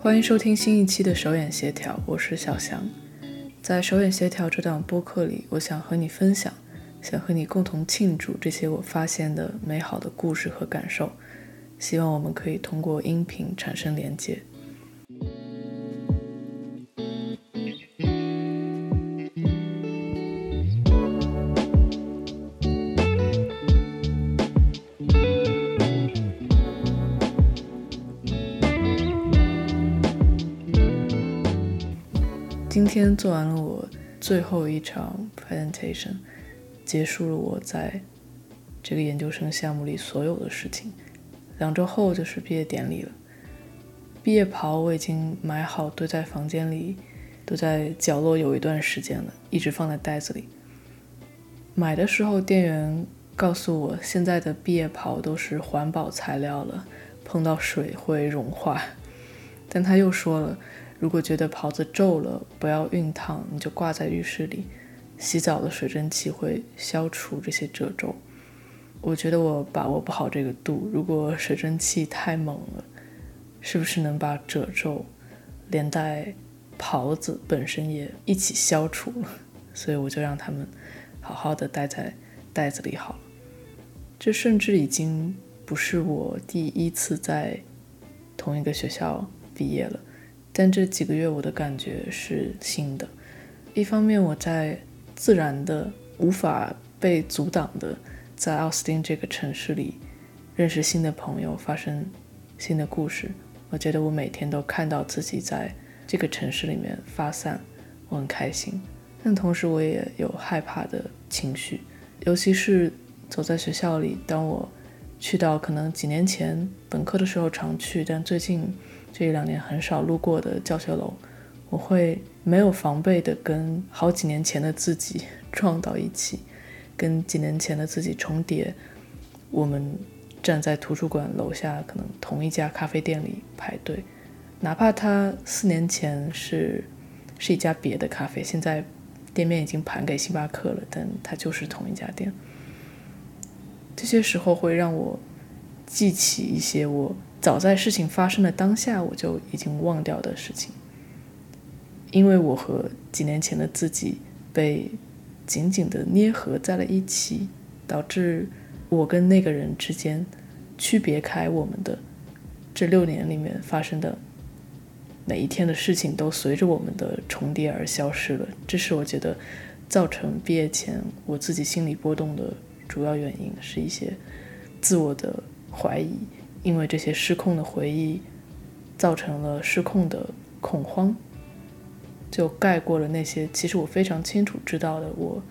欢迎收听新一期的手眼协调，我是小翔。在手眼协调这档播客里，我想和你分享，想和你共同庆祝这些我发现的美好的故事和感受。希望我们可以通过音频产生连接。做完了我最后一场 presentation，结束了我在这个研究生项目里所有的事情。两周后就是毕业典礼了，毕业袍我已经买好，堆在房间里，都在角落有一段时间了，一直放在袋子里。买的时候店员告诉我，现在的毕业袍都是环保材料了，碰到水会融化。但他又说了。如果觉得袍子皱了，不要熨烫，你就挂在浴室里，洗澡的水蒸气会消除这些褶皱。我觉得我把握不好这个度，如果水蒸气太猛了，是不是能把褶皱连带袍子本身也一起消除了？所以我就让他们好好的待在袋子里好了。这甚至已经不是我第一次在同一个学校毕业了。但这几个月我的感觉是新的，一方面我在自然的、无法被阻挡的，在奥斯汀这个城市里认识新的朋友，发生新的故事。我觉得我每天都看到自己在这个城市里面发散，我很开心。但同时我也有害怕的情绪，尤其是走在学校里，当我去到可能几年前本科的时候常去，但最近。这两年很少路过的教学楼，我会没有防备的跟好几年前的自己撞到一起，跟几年前的自己重叠。我们站在图书馆楼下，可能同一家咖啡店里排队，哪怕他四年前是是一家别的咖啡，现在店面已经盘给星巴克了，但它就是同一家店。这些时候会让我记起一些我。早在事情发生的当下，我就已经忘掉的事情，因为我和几年前的自己被紧紧的捏合在了一起，导致我跟那个人之间区别开我们的这六年里面发生的每一天的事情，都随着我们的重叠而消失了。这是我觉得造成毕业前我自己心理波动的主要原因，是一些自我的怀疑。因为这些失控的回忆，造成了失控的恐慌，就盖过了那些其实我非常清楚知道的我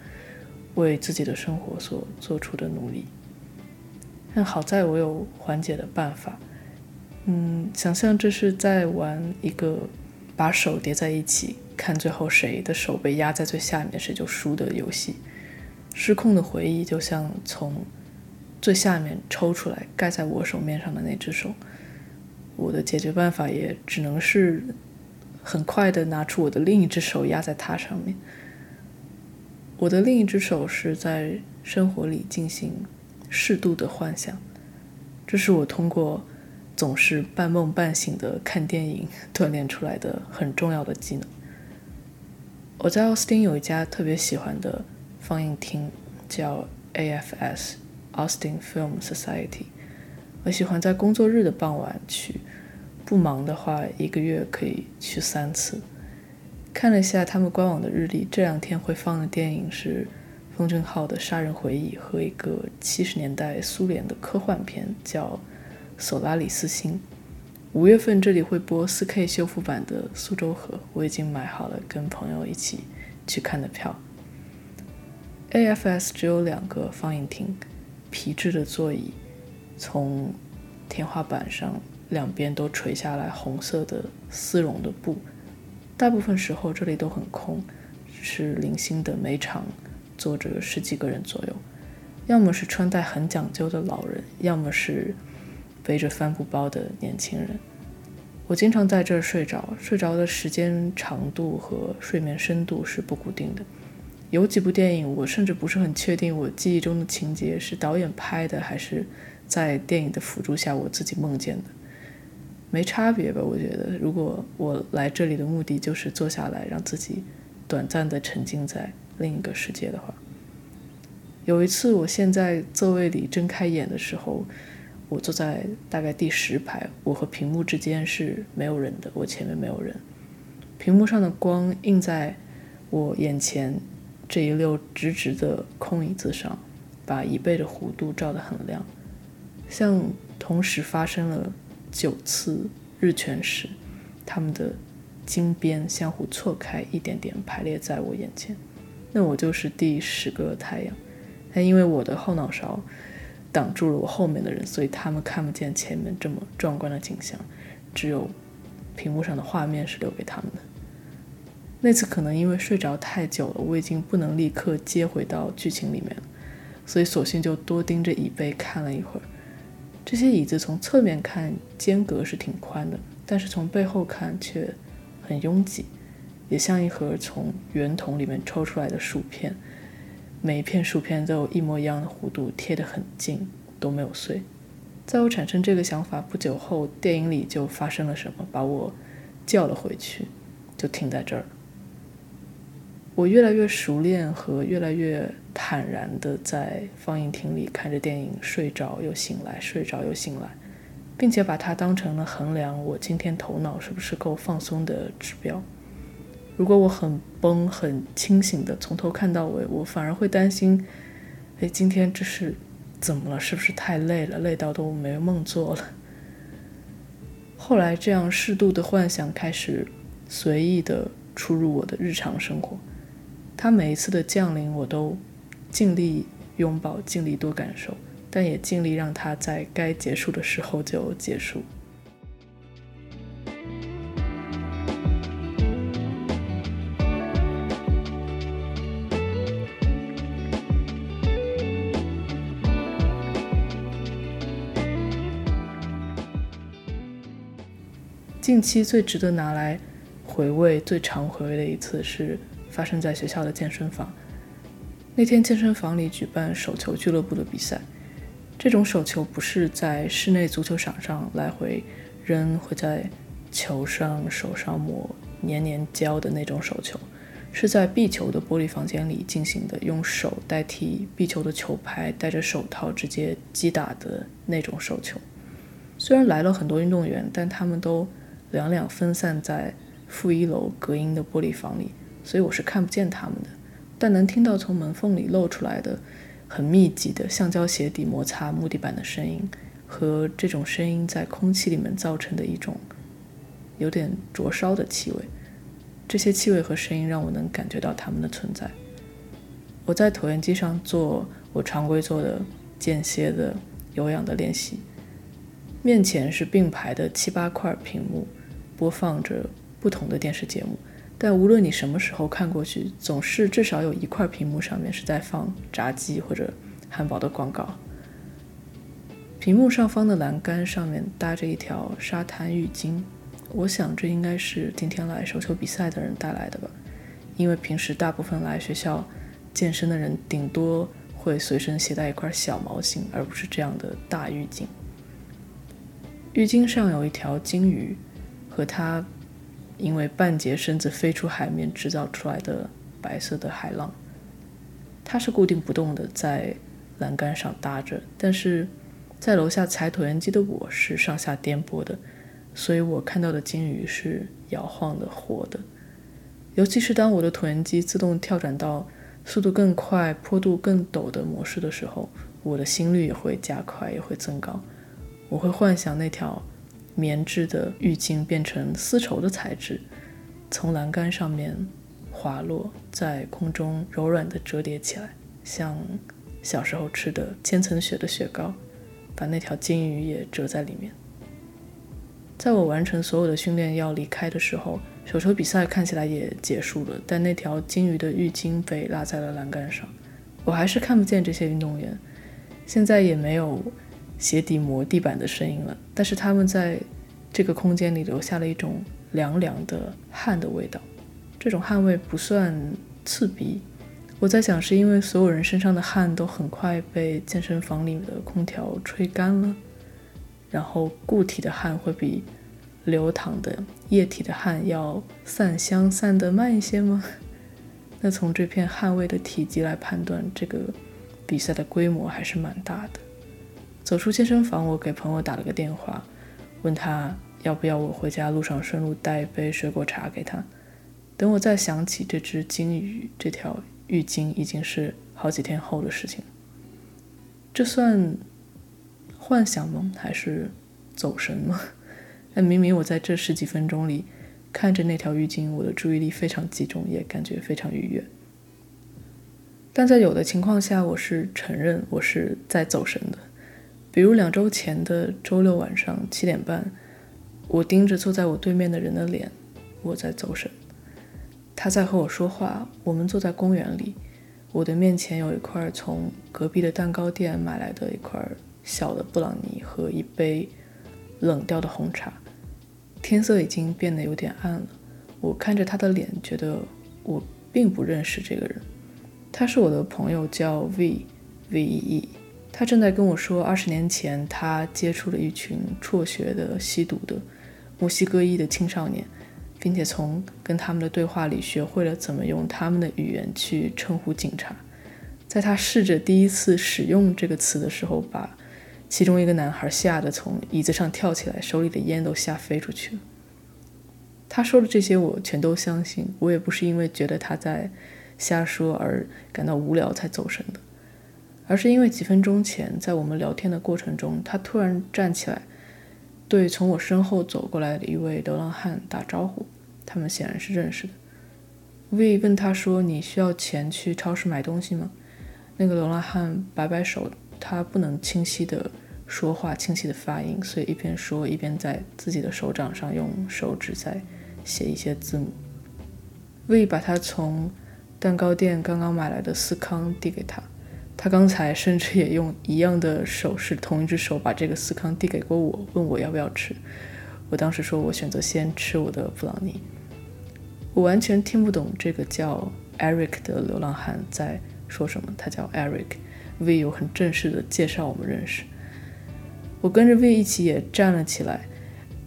为自己的生活所做出的努力。但好在我有缓解的办法。嗯，想象这是在玩一个把手叠在一起，看最后谁的手被压在最下面，谁就输的游戏。失控的回忆就像从。最下面抽出来盖在我手面上的那只手，我的解决办法也只能是很快的拿出我的另一只手压在它上面。我的另一只手是在生活里进行适度的幻想，这是我通过总是半梦半醒的看电影 锻炼出来的很重要的技能。我在奥斯汀有一家特别喜欢的放映厅，叫 AFS。Austin Film Society，我喜欢在工作日的傍晚去，不忙的话一个月可以去三次。看了一下他们官网的日历，这两天会放的电影是风正浩的《杀人回忆》和一个七十年代苏联的科幻片叫《索拉里斯星》。五月份这里会播 4K 修复版的《苏州河》，我已经买好了跟朋友一起去看的票。AFS 只有两个放映厅。皮质的座椅，从天花板上两边都垂下来红色的丝绒的布。大部分时候这里都很空，是零星的每场坐着十几个人左右，要么是穿戴很讲究的老人，要么是背着帆布包的年轻人。我经常在这儿睡着，睡着的时间长度和睡眠深度是不固定的。有几部电影，我甚至不是很确定，我记忆中的情节是导演拍的，还是在电影的辅助下我自己梦见的。没差别吧？我觉得，如果我来这里的目的就是坐下来让自己短暂的沉浸在另一个世界的话，有一次我现在座位里睁开眼的时候，我坐在大概第十排，我和屏幕之间是没有人的，我前面没有人，屏幕上的光映在我眼前这一溜直直的空椅子上，把椅背的弧度照得很亮，像同时发生了。九次日全食，它们的金边相互错开，一点点排列在我眼前。那我就是第十个太阳。但因为我的后脑勺挡住了我后面的人，所以他们看不见前面这么壮观的景象，只有屏幕上的画面是留给他们的。那次可能因为睡着太久了，我已经不能立刻接回到剧情里面了，所以索性就多盯着椅背看了一会儿。这些椅子从侧面看间隔是挺宽的，但是从背后看却很拥挤，也像一盒从圆筒里面抽出来的薯片，每一片薯片都有一模一样的弧度，贴得很近，都没有碎。在我产生这个想法不久后，电影里就发生了什么，把我叫了回去，就停在这儿。我越来越熟练和越来越坦然地在放映厅里看着电影，睡着又醒来，睡着又醒来，并且把它当成了衡量我今天头脑是不是够放松的指标。如果我很崩、很清醒的从头看到尾，我反而会担心：哎，今天这是怎么了？是不是太累了，累到都没梦做了？后来，这样适度的幻想开始随意地出入我的日常生活。他每一次的降临，我都尽力拥抱，尽力多感受，但也尽力让他在该结束的时候就结束。近期最值得拿来回味、最常回味的一次是。发生在学校的健身房。那天健身房里举办手球俱乐部的比赛。这种手球不是在室内足球场上来回扔，会在球上手上抹黏黏胶的那种手球，是在壁球的玻璃房间里进行的，用手代替壁球的球拍，戴着手套直接击打的那种手球。虽然来了很多运动员，但他们都两两分散在负一楼隔音的玻璃房里。所以我是看不见他们的，但能听到从门缝里露出来的很密集的橡胶鞋底摩擦木地板的声音，和这种声音在空气里面造成的一种有点灼烧的气味。这些气味和声音让我能感觉到他们的存在。我在椭圆机上做我常规做的间歇的有氧的练习，面前是并排的七八块屏幕，播放着不同的电视节目。但无论你什么时候看过去，总是至少有一块屏幕上面是在放炸鸡或者汉堡的广告。屏幕上方的栏杆上面搭着一条沙滩浴巾，我想这应该是今天来手球比赛的人带来的吧，因为平时大部分来学校健身的人顶多会随身携带一块小毛巾，而不是这样的大浴巾。浴巾上有一条金鱼，和它。因为半截身子飞出海面制造出来的白色的海浪，它是固定不动的，在栏杆上搭着。但是在楼下踩椭圆机的我是上下颠簸的，所以我看到的鲸鱼是摇晃的、活的。尤其是当我的椭圆机自动跳转到速度更快、坡度更陡的模式的时候，我的心率也会加快，也会增高。我会幻想那条。棉质的浴巾变成丝绸的材质，从栏杆上面滑落，在空中柔软地折叠起来，像小时候吃的千层雪的雪糕，把那条金鱼也折在里面。在我完成所有的训练要离开的时候，手球比赛看起来也结束了，但那条金鱼的浴巾被拉在了栏杆上，我还是看不见这些运动员，现在也没有。鞋底磨地板的声音了，但是他们在这个空间里留下了一种凉凉的汗的味道。这种汗味不算刺鼻，我在想是因为所有人身上的汗都很快被健身房里的空调吹干了，然后固体的汗会比流淌的液体的汗要散香散得慢一些吗？那从这片汗味的体积来判断，这个比赛的规模还是蛮大的。走出健身房，我给朋友打了个电话，问他要不要我回家路上顺路带一杯水果茶给他。等我再想起这只金鱼、这条浴巾，已经是好几天后的事情。这算幻想吗？还是走神吗？但明明我在这十几分钟里看着那条浴巾，我的注意力非常集中，也感觉非常愉悦。但在有的情况下，我是承认我是在走神的。比如两周前的周六晚上七点半，我盯着坐在我对面的人的脸，我在走神。他在和我说话，我们坐在公园里，我的面前有一块从隔壁的蛋糕店买来的一块小的布朗尼和一杯冷掉的红茶。天色已经变得有点暗了，我看着他的脸，觉得我并不认识这个人。他是我的朋友，叫 V V E。他正在跟我说，二十年前他接触了一群辍学的吸毒的墨西哥裔的青少年，并且从跟他们的对话里学会了怎么用他们的语言去称呼警察。在他试着第一次使用这个词的时候，把。其中一个男孩吓得从椅子上跳起来，手里的烟都吓飞出去了。他说的这些我全都相信，我也不是因为觉得他在瞎说而感到无聊才走神的，而是因为几分钟前在我们聊天的过程中，他突然站起来，对从我身后走过来的一位流浪汉打招呼。他们显然是认识的。V 问他说：“你需要钱去超市买东西吗？”那个流浪汉摆摆手。他不能清晰的说话，清晰的发音，所以一边说一边在自己的手掌上用手指在写一些字母。V 把他从蛋糕店刚刚买来的司康递给他，他刚才甚至也用一样的手势，同一只手把这个司康递给过我，问我要不要吃。我当时说我选择先吃我的布朗尼。我完全听不懂这个叫 Eric 的流浪汉在说什么，他叫 Eric。V 有很正式的介绍我们认识，我跟着 V 一起也站了起来。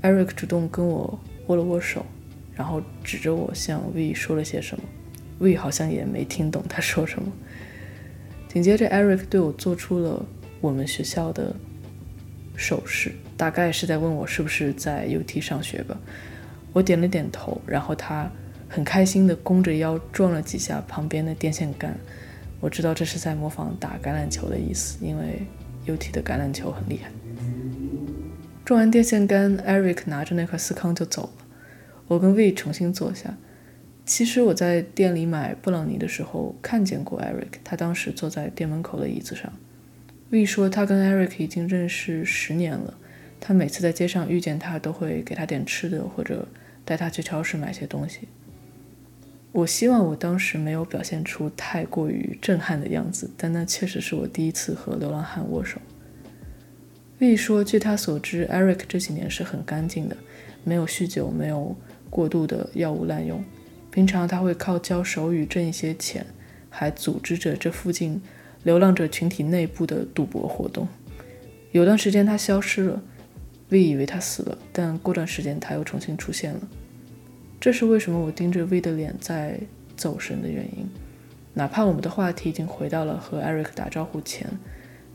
Eric 主动跟我握了握手，然后指着我向 V 说了些什么。V 好像也没听懂他说什么。紧接着，Eric 对我做出了我们学校的手势，大概是在问我是不是在 UT 上学吧。我点了点头，然后他很开心地弓着腰撞了几下旁边的电线杆。我知道这是在模仿打橄榄球的意思，因为 UT 的橄榄球很厉害。撞完电线杆，Eric 拿着那块司康就走了。我跟 V 重新坐下。其实我在店里买布朗尼的时候看见过 Eric，他当时坐在店门口的椅子上。V 说他跟 Eric 已经认识十年了，他每次在街上遇见他都会给他点吃的，或者带他去超市买些东西。我希望我当时没有表现出太过于震撼的样子，但那确实是我第一次和流浪汉握手。V 说，据他所知，Eric 这几年是很干净的，没有酗酒，没有过度的药物滥用。平常他会靠教手语挣一些钱，还组织着这附近流浪者群体内部的赌博活动。有段时间他消失了，V 以为他死了，但过段时间他又重新出现了。这是为什么我盯着 V 的脸在走神的原因。哪怕我们的话题已经回到了和 Eric 打招呼前，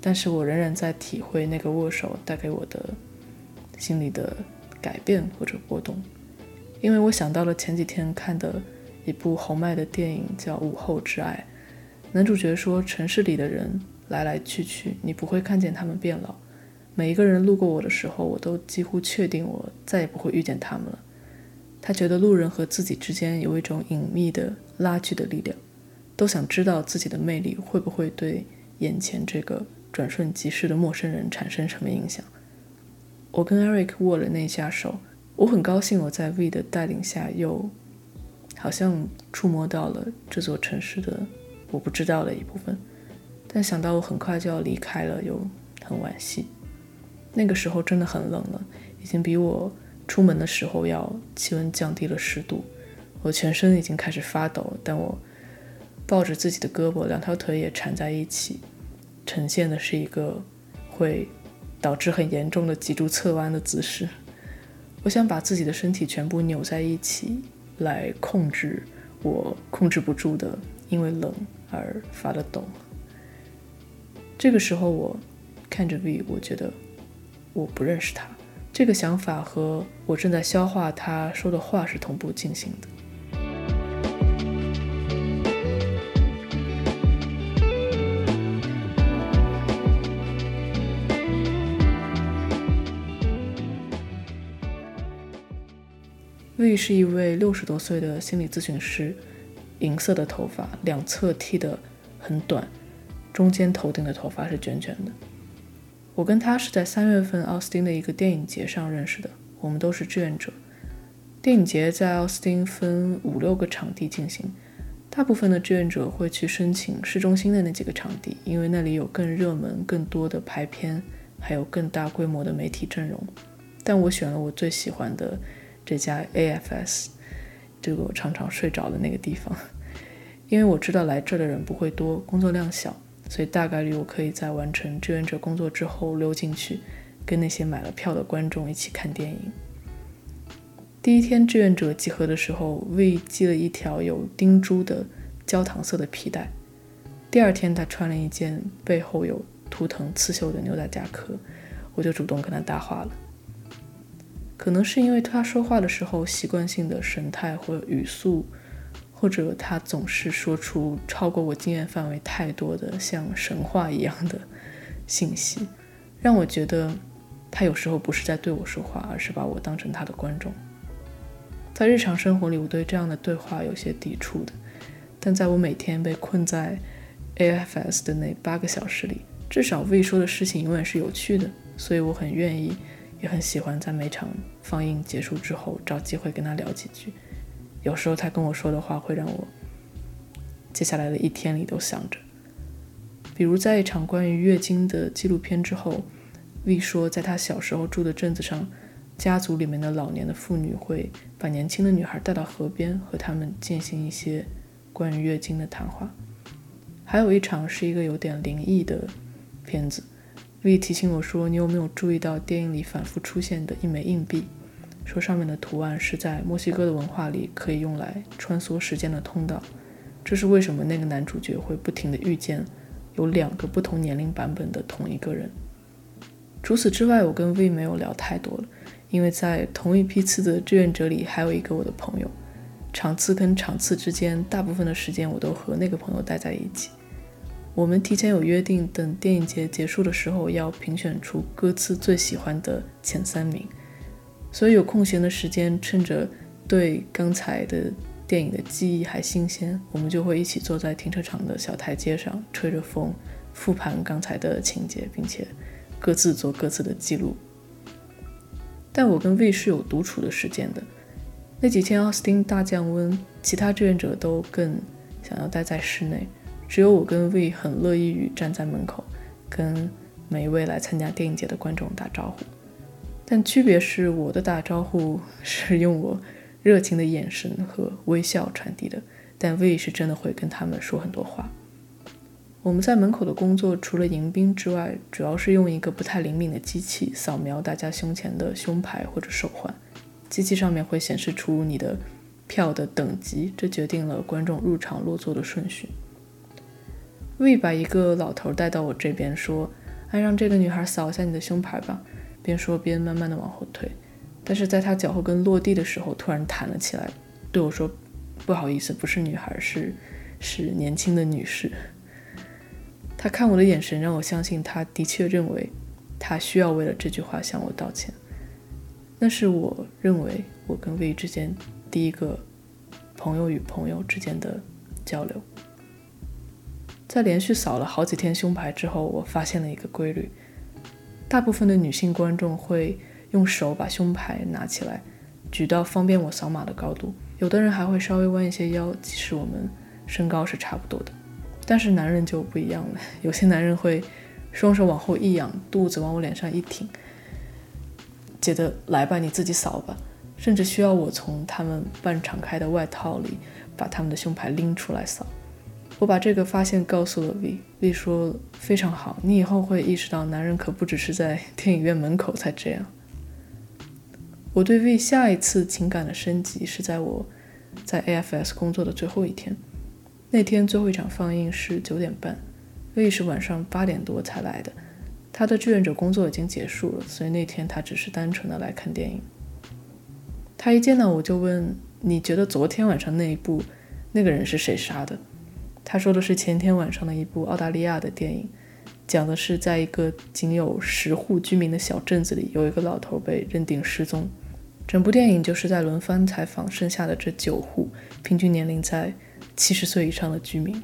但是我仍然在体会那个握手带给我的心里的改变或者波动。因为我想到了前几天看的一部侯麦的电影，叫《午后之爱》。男主角说：“城市里的人来来去去，你不会看见他们变老。每一个人路过我的时候，我都几乎确定我再也不会遇见他们了。”他觉得路人和自己之间有一种隐秘的拉锯的力量，都想知道自己的魅力会不会对眼前这个转瞬即逝的陌生人产生什么影响。我跟 Eric 握了那下手，我很高兴我在 V 的带领下又好像触摸到了这座城市的我不知道的一部分，但想到我很快就要离开了，又很惋惜。那个时候真的很冷了，已经比我。出门的时候，要气温降低了十度，我全身已经开始发抖，但我抱着自己的胳膊，两条腿也缠在一起，呈现的是一个会导致很严重的脊柱侧弯的姿势。我想把自己的身体全部扭在一起，来控制我控制不住的因为冷而发的抖。这个时候，我看着 V，我觉得我不认识他。这个想法和我正在消化他说的话是同步进行的。V 是一位六十多岁的心理咨询师，银色的头发，两侧剃得很短，中间头顶的头发是卷卷的。我跟他是在三月份奥斯汀的一个电影节上认识的，我们都是志愿者。电影节在奥斯汀分五六个场地进行，大部分的志愿者会去申请市中心的那几个场地，因为那里有更热门、更多的排片，还有更大规模的媒体阵容。但我选了我最喜欢的。这家 AFS，这个我常常睡着的那个地方，因为我知道来这的人不会多，工作量小，所以大概率我可以在完成志愿者工作之后溜进去，跟那些买了票的观众一起看电影。第一天志愿者集合的时候，V 系了一条有钉珠的焦糖色的皮带。第二天他穿了一件背后有图腾刺绣的牛仔夹克，我就主动跟他搭话了。可能是因为他说话的时候习惯性的神态或语速，或者他总是说出超过我经验范围太多的像神话一样的信息，让我觉得他有时候不是在对我说话，而是把我当成他的观众。在日常生活里，我对这样的对话有些抵触的，但在我每天被困在 AFS 的那八个小时里，至少未说的事情永远是有趣的，所以我很愿意。也很喜欢在每场放映结束之后找机会跟他聊几句。有时候他跟我说的话会让我接下来的一天里都想着。比如在一场关于月经的纪录片之后，V 说在他小时候住的镇子上，家族里面的老年的妇女会把年轻的女孩带到河边和他们进行一些关于月经的谈话。还有一场是一个有点灵异的片子。V 提醒我说：“你有没有注意到电影里反复出现的一枚硬币？说上面的图案是在墨西哥的文化里可以用来穿梭时间的通道。这是为什么那个男主角会不停地遇见有两个不同年龄版本的同一个人。除此之外，我跟 V 没有聊太多了，因为在同一批次的志愿者里还有一个我的朋友。场次跟场次之间，大部分的时间我都和那个朋友待在一起。”我们提前有约定，等电影节结束的时候要评选出各自最喜欢的前三名。所以有空闲的时间，趁着对刚才的电影的记忆还新鲜，我们就会一起坐在停车场的小台阶上，吹着风，复盘刚才的情节，并且各自做各自的记录。但我跟 V 是有独处的时间的。那几天奥斯汀大降温，其他志愿者都更想要待在室内。只有我跟 V 很乐意于站在门口，跟每一位来参加电影节的观众打招呼。但区别是，我的打招呼是用我热情的眼神和微笑传递的，但 V 是真的会跟他们说很多话。我们在门口的工作，除了迎宾之外，主要是用一个不太灵敏的机器扫描大家胸前的胸牌或者手环。机器上面会显示出你的票的等级，这决定了观众入场落座的顺序。V 把一个老头带到我这边，说：“哎，让这个女孩扫一下你的胸牌吧。”边说边慢慢的往后退。但是在他脚后跟落地的时候，突然弹了起来，对我说：“不好意思，不是女孩，是是年轻的女士。”他看我的眼神让我相信，他的确认为他需要为了这句话向我道歉。那是我认为我跟 V 之间第一个朋友与朋友之间的交流。在连续扫了好几天胸牌之后，我发现了一个规律：大部分的女性观众会用手把胸牌拿起来，举到方便我扫码的高度；有的人还会稍微弯一些腰，即使我们身高是差不多的。但是男人就不一样了，有些男人会双手往后一仰，肚子往我脸上一挺，觉得来吧，你自己扫吧，甚至需要我从他们半敞开的外套里把他们的胸牌拎出来扫。我把这个发现告诉了 V，V 说非常好，你以后会意识到男人可不只是在电影院门口才这样。我对 V 下一次情感的升级是在我在 AFS 工作的最后一天。那天最后一场放映是九点半，V 是晚上八点多才来的。他的志愿者工作已经结束了，所以那天他只是单纯的来看电影。他一见到我就问：“你觉得昨天晚上那一部那个人是谁杀的？”他说的是前天晚上的一部澳大利亚的电影，讲的是在一个仅有十户居民的小镇子里，有一个老头被认定失踪。整部电影就是在轮番采访剩下的这九户，平均年龄在七十岁以上的居民。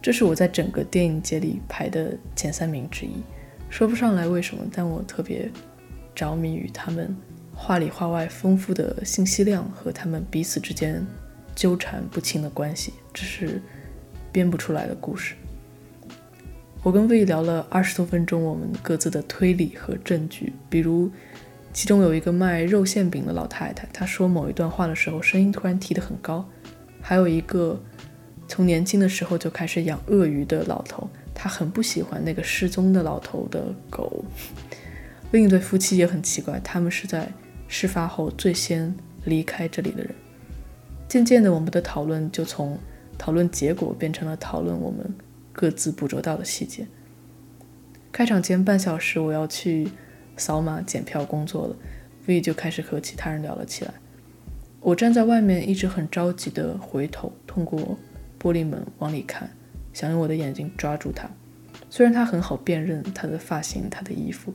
这是我在整个电影节里排的前三名之一。说不上来为什么，但我特别着迷于他们话里话外丰富的信息量和他们彼此之间纠缠不清的关系，这是编不出来的故事。我跟魏聊了二十多分钟，我们各自的推理和证据，比如其中有一个卖肉馅饼的老太太，她说某一段话的时候声音突然提得很高，还有一个从年轻的时候就开始养鳄鱼的老头。他很不喜欢那个失踪的老头的狗。另一对夫妻也很奇怪，他们是在事发后最先离开这里的人。渐渐的，我们的讨论就从讨论结果变成了讨论我们各自捕捉到的细节。开场前半小时，我要去扫码检票工作了，V 就开始和其他人聊了起来。我站在外面，一直很着急地回头，通过玻璃门往里看。想用我的眼睛抓住他，虽然他很好辨认他的发型、他的衣服，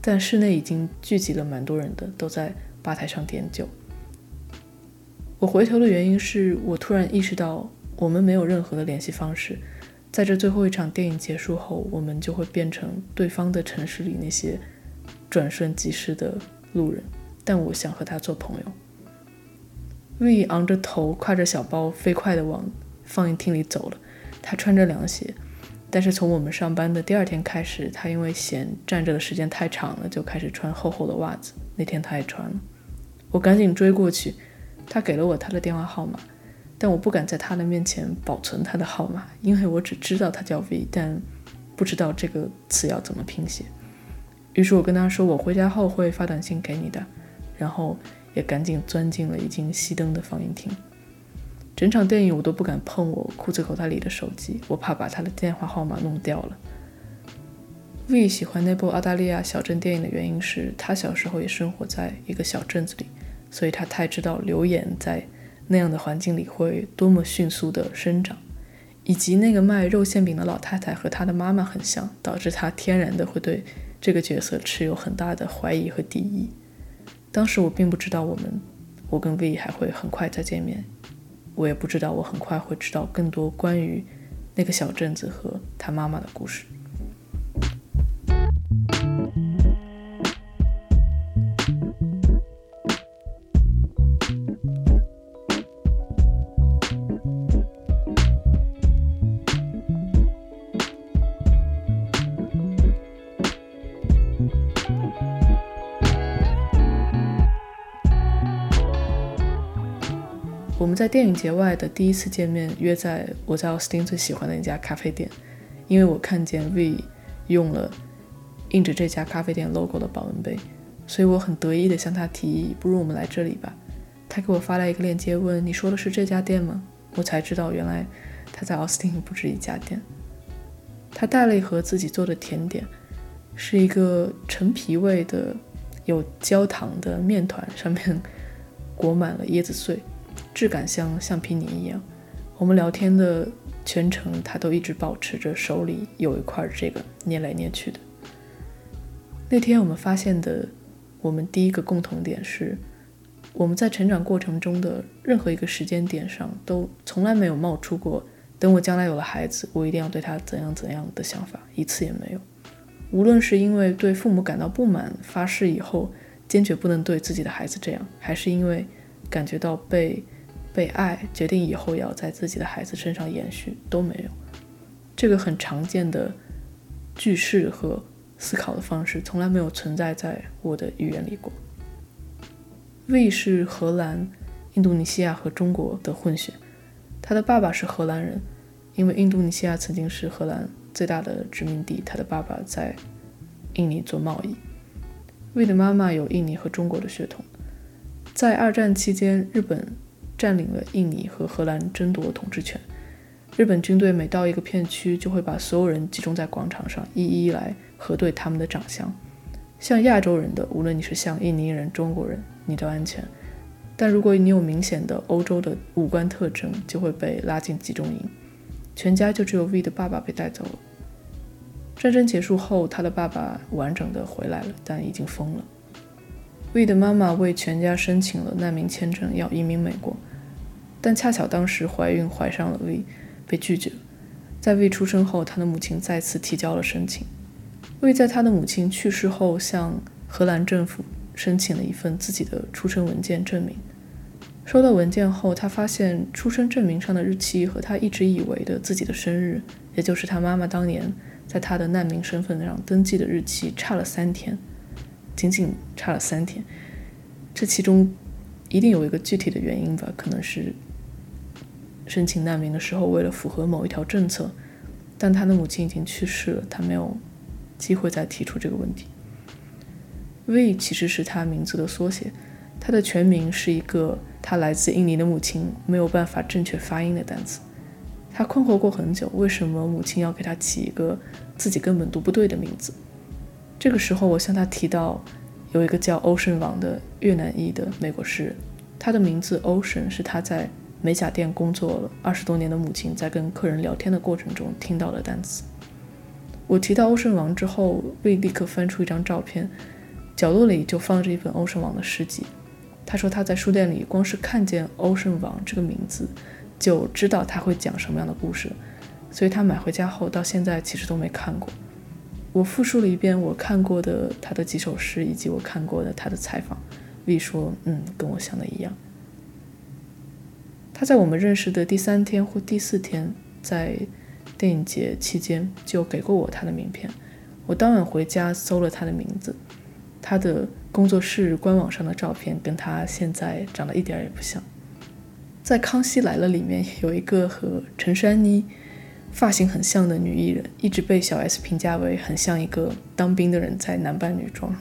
但室内已经聚集了蛮多人的，都在吧台上点酒。我回头的原因是我突然意识到，我们没有任何的联系方式，在这最后一场电影结束后，我们就会变成对方的城市里那些转瞬即逝的路人。但我想和他做朋友。V 昂着头，挎着小包，飞快地往放映厅里走了。他穿着凉鞋，但是从我们上班的第二天开始，他因为嫌站着的时间太长了，就开始穿厚厚的袜子。那天他也穿了，我赶紧追过去，他给了我他的电话号码，但我不敢在他的面前保存他的号码，因为我只知道他叫 V，但不知道这个词要怎么拼写。于是我跟他说，我回家后会发短信给你的，然后也赶紧钻进了已经熄灯的放映厅。整场电影我都不敢碰我裤子口袋里的手机，我怕把他的电话号码弄掉了。V 喜欢那部澳大利亚小镇电影的原因是他小时候也生活在一个小镇子里，所以他太知道留言在那样的环境里会多么迅速的生长，以及那个卖肉馅饼的老太太和他的妈妈很像，导致他天然的会对这个角色持有很大的怀疑和敌意。当时我并不知道我们，我跟 V 还会很快再见面。我也不知道，我很快会知道更多关于那个小镇子和他妈妈的故事。在电影节外的第一次见面，约在我在奥斯汀最喜欢的一家咖啡店，因为我看见 V 用了印着这家咖啡店 logo 的保温杯，所以我很得意地向他提议，不如我们来这里吧。他给我发来一个链接，问你说的是这家店吗？我才知道原来他在奥斯汀不止一家店。他带了一盒自己做的甜点，是一个陈皮味的有焦糖的面团，上面裹满了椰子碎。质感像橡皮泥一样。我们聊天的全程，他都一直保持着手里有一块这个捏来捏去的。那天我们发现的，我们第一个共同点是，我们在成长过程中的任何一个时间点上，都从来没有冒出过等我将来有了孩子，我一定要对他怎样怎样的想法，一次也没有。无论是因为对父母感到不满，发誓以后坚决不能对自己的孩子这样，还是因为感觉到被。被爱决定以后要在自己的孩子身上延续都没有，这个很常见的句式和思考的方式从来没有存在在我的语言里过。V 是荷兰、印度尼西亚和中国的混血，他的爸爸是荷兰人，因为印度尼西亚曾经是荷兰最大的殖民地，他的爸爸在印尼做贸易。V 的妈妈有印尼和中国的血统。在二战期间，日本占领了印尼和荷兰，争夺统治权。日本军队每到一个片区，就会把所有人集中在广场上，一一来核对他们的长相。像亚洲人的，无论你是像印尼人、中国人，你都安全；但如果你有明显的欧洲的五官特征，就会被拉进集中营。全家就只有 V 的爸爸被带走了。战争结束后，他的爸爸完整的回来了，但已经疯了。V 的妈妈为全家申请了难民签证，要移民美国，但恰巧当时怀孕怀上了 V，被拒绝。在 V 出生后，他的母亲再次提交了申请。V 在他的母亲去世后，向荷兰政府申请了一份自己的出生文件证明。收到文件后，他发现出生证明上的日期和他一直以为的自己的生日，也就是他妈妈当年在他的难民身份上登记的日期，差了三天。仅仅差了三天，这其中一定有一个具体的原因吧？可能是申请难民的时候，为了符合某一条政策，但他的母亲已经去世了，他没有机会再提出这个问题。V 其实是他名字的缩写，他的全名是一个他来自印尼的母亲没有办法正确发音的单词。他困惑过很久，为什么母亲要给他起一个自己根本读不对的名字？这个时候，我向他提到，有一个叫 Ocean 王的越南裔的美国诗人，他的名字 Ocean 是他在美甲店工作了二十多年的母亲在跟客人聊天的过程中听到的单词。我提到欧胜王之后，未立刻翻出一张照片，角落里就放着一本欧胜王的诗集。他说他在书店里光是看见欧胜王这个名字，就知道他会讲什么样的故事，所以他买回家后到现在其实都没看过。我复述了一遍我看过的他的几首诗，以及我看过的他的采访。V 说：“嗯，跟我想的一样。”他在我们认识的第三天或第四天，在电影节期间就给过我他的名片。我当晚回家搜了他的名字，他的工作室官网上的照片跟他现在长得一点也不像。在《康熙来了》里面有一个和陈珊妮。发型很像的女艺人，一直被小 S 评价为很像一个当兵的人在男扮女装。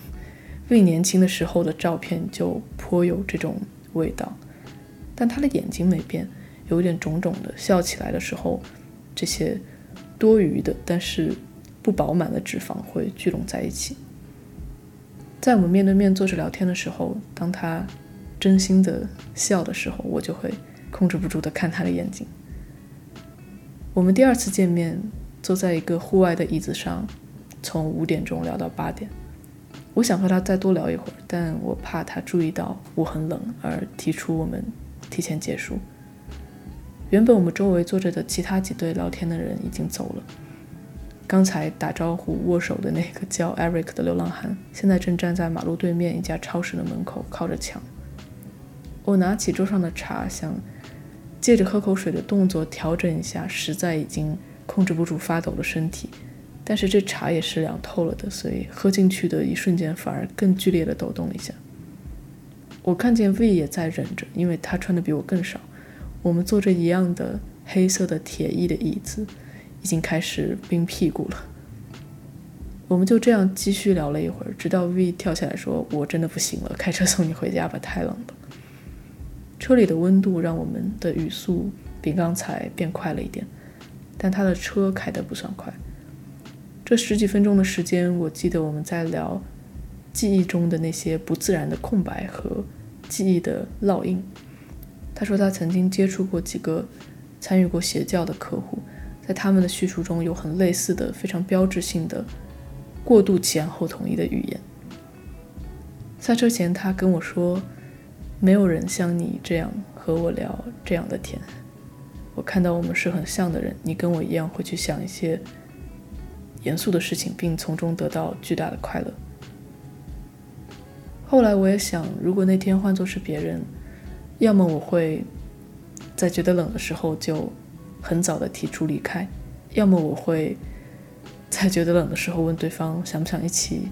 未年轻的时候的照片就颇有这种味道，但他的眼睛没变，有点肿肿的，笑起来的时候，这些多余的但是不饱满的脂肪会聚拢在一起。在我们面对面坐着聊天的时候，当他真心的笑的时候，我就会控制不住的看他的眼睛。我们第二次见面，坐在一个户外的椅子上，从五点钟聊到八点。我想和他再多聊一会儿，但我怕他注意到我很冷，而提出我们提前结束。原本我们周围坐着的其他几对聊天的人已经走了。刚才打招呼握手的那个叫 Eric 的流浪汉，现在正站在马路对面一家超市的门口，靠着墙。我拿起桌上的茶，想。借着喝口水的动作调整一下，实在已经控制不住发抖的身体。但是这茶也是凉透了的，所以喝进去的一瞬间反而更剧烈的抖动了一下。我看见 V 也在忍着，因为他穿的比我更少。我们坐着一样的黑色的铁艺的椅子，已经开始冰屁股了。我们就这样继续聊了一会儿，直到 V 跳起来说：“我真的不行了，开车送你回家吧，太冷了。”车里的温度让我们的语速比刚才变快了一点，但他的车开得不算快。这十几分钟的时间，我记得我们在聊记忆中的那些不自然的空白和记忆的烙印。他说他曾经接触过几个参与过邪教的客户，在他们的叙述中有很类似的、非常标志性的过渡前后统一的语言。赛车前，他跟我说。没有人像你这样和我聊这样的天。我看到我们是很像的人，你跟我一样会去想一些严肃的事情，并从中得到巨大的快乐。后来我也想，如果那天换作是别人，要么我会在觉得冷的时候就很早的提出离开，要么我会在觉得冷的时候问对方想不想一起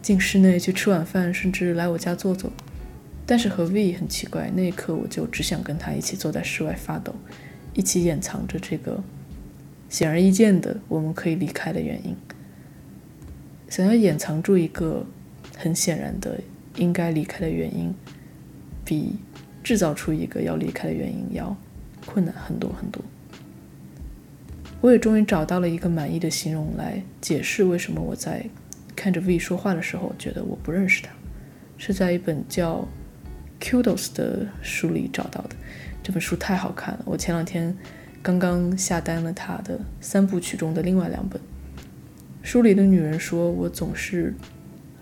进室内去吃晚饭，甚至来我家坐坐。但是和 V 很奇怪，那一刻我就只想跟他一起坐在室外发抖，一起掩藏着这个显而易见的我们可以离开的原因，想要掩藏住一个很显然的应该离开的原因，比制造出一个要离开的原因要困难很多很多。我也终于找到了一个满意的形容来解释为什么我在看着 V 说话的时候觉得我不认识他，是在一本叫《Kudos》的书里找到的。这本书太好看了，我前两天刚刚下单了他的三部曲中的另外两本。书里的女人说：“我总是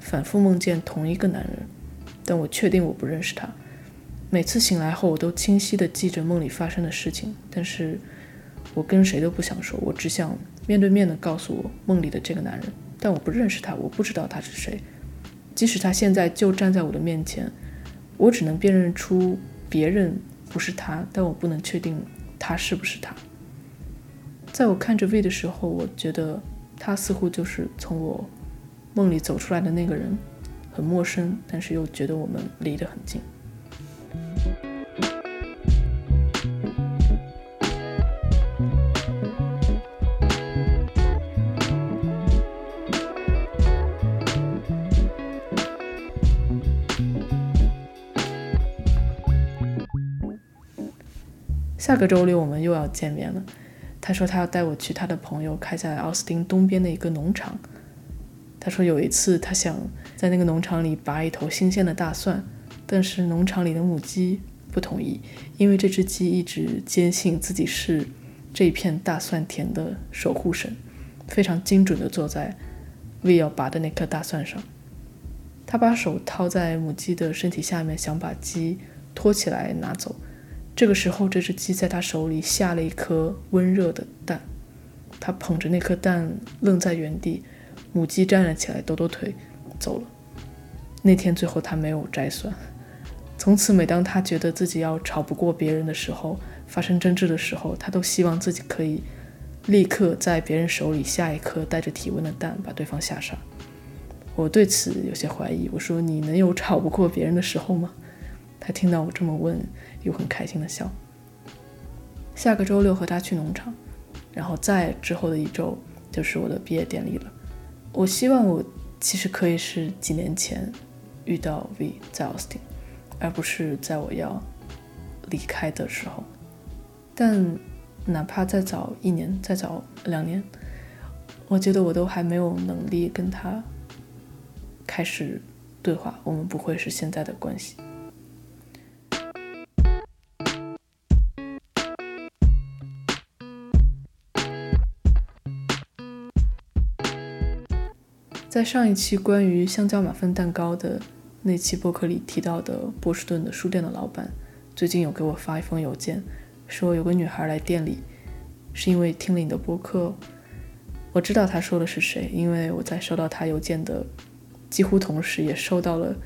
反复梦见同一个男人，但我确定我不认识他。每次醒来后，我都清晰地记着梦里发生的事情，但是我跟谁都不想说，我只想面对面地告诉我梦里的这个男人。但我不认识他，我不知道他是谁。即使他现在就站在我的面前，我只能辨认出别人不是他，但我不能确定他是不是他。在我看着 V 的时候，我觉得。”他似乎就是从我梦里走出来的那个人，很陌生，但是又觉得我们离得很近。下个周六我们又要见面了。他说他要带我去他的朋友开在奥斯汀东边的一个农场。他说有一次他想在那个农场里拔一头新鲜的大蒜，但是农场里的母鸡不同意，因为这只鸡一直坚信自己是这片大蒜田的守护神，非常精准地坐在为要拔的那颗大蒜上。他把手套在母鸡的身体下面，想把鸡拖起来拿走。这个时候，这只鸡在他手里下了一颗温热的蛋，他捧着那颗蛋愣在原地。母鸡站了起来，抖抖腿走了。那天最后他没有摘蒜。从此，每当他觉得自己要吵不过别人的时候，发生争执的时候，他都希望自己可以立刻在别人手里下一颗带着体温的蛋，把对方吓傻。我对此有些怀疑，我说：“你能有吵不过别人的时候吗？”他听到我这么问。又很开心的笑。下个周六和他去农场，然后再之后的一周就是我的毕业典礼了。我希望我其实可以是几年前遇到 V 在奥斯汀，而不是在我要离开的时候。但哪怕再早一年，再早两年，我觉得我都还没有能力跟他开始对话，我们不会是现在的关系。在上一期关于香蕉马芬蛋糕的那期播客里提到的波士顿的书店的老板，最近有给我发一封邮件，说有个女孩来店里，是因为听了你的播客。我知道他说的是谁，因为我在收到他邮件的几乎同时，也收到了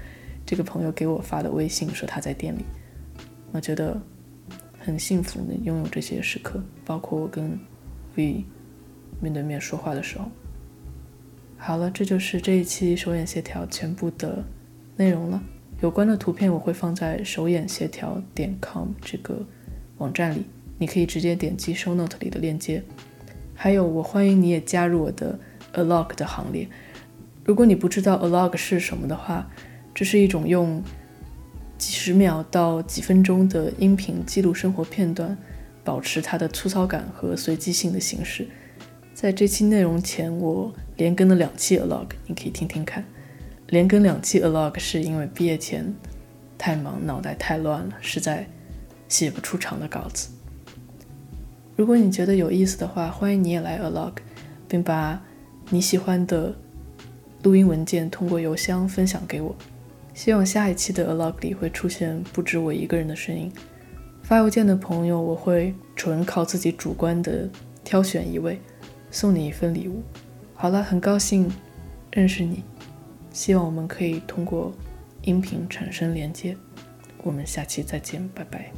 这个朋友给我发的微信，说他在店里。我觉得很幸福能拥有这些时刻，包括我跟 V 面对面说话的时候。好了，这就是这一期手眼协调全部的内容了。有关的图片我会放在手眼协调点 com 这个网站里，你可以直接点击 show note 里的链接。还有，我欢迎你也加入我的 a log 的行列。如果你不知道 a log 是什么的话，这是一种用几十秒到几分钟的音频记录生活片段，保持它的粗糙感和随机性的形式。在这期内容前，我连更了两期 a log，你可以听听看。连更两期 a log 是因为毕业前太忙，脑袋太乱了，实在写不出长的稿子。如果你觉得有意思的话，欢迎你也来 a log，并把你喜欢的录音文件通过邮箱分享给我。希望下一期的 a log 里会出现不止我一个人的声音。发邮件的朋友，我会纯靠自己主观的挑选一位。送你一份礼物。好了，很高兴认识你，希望我们可以通过音频产生连接。我们下期再见，拜拜。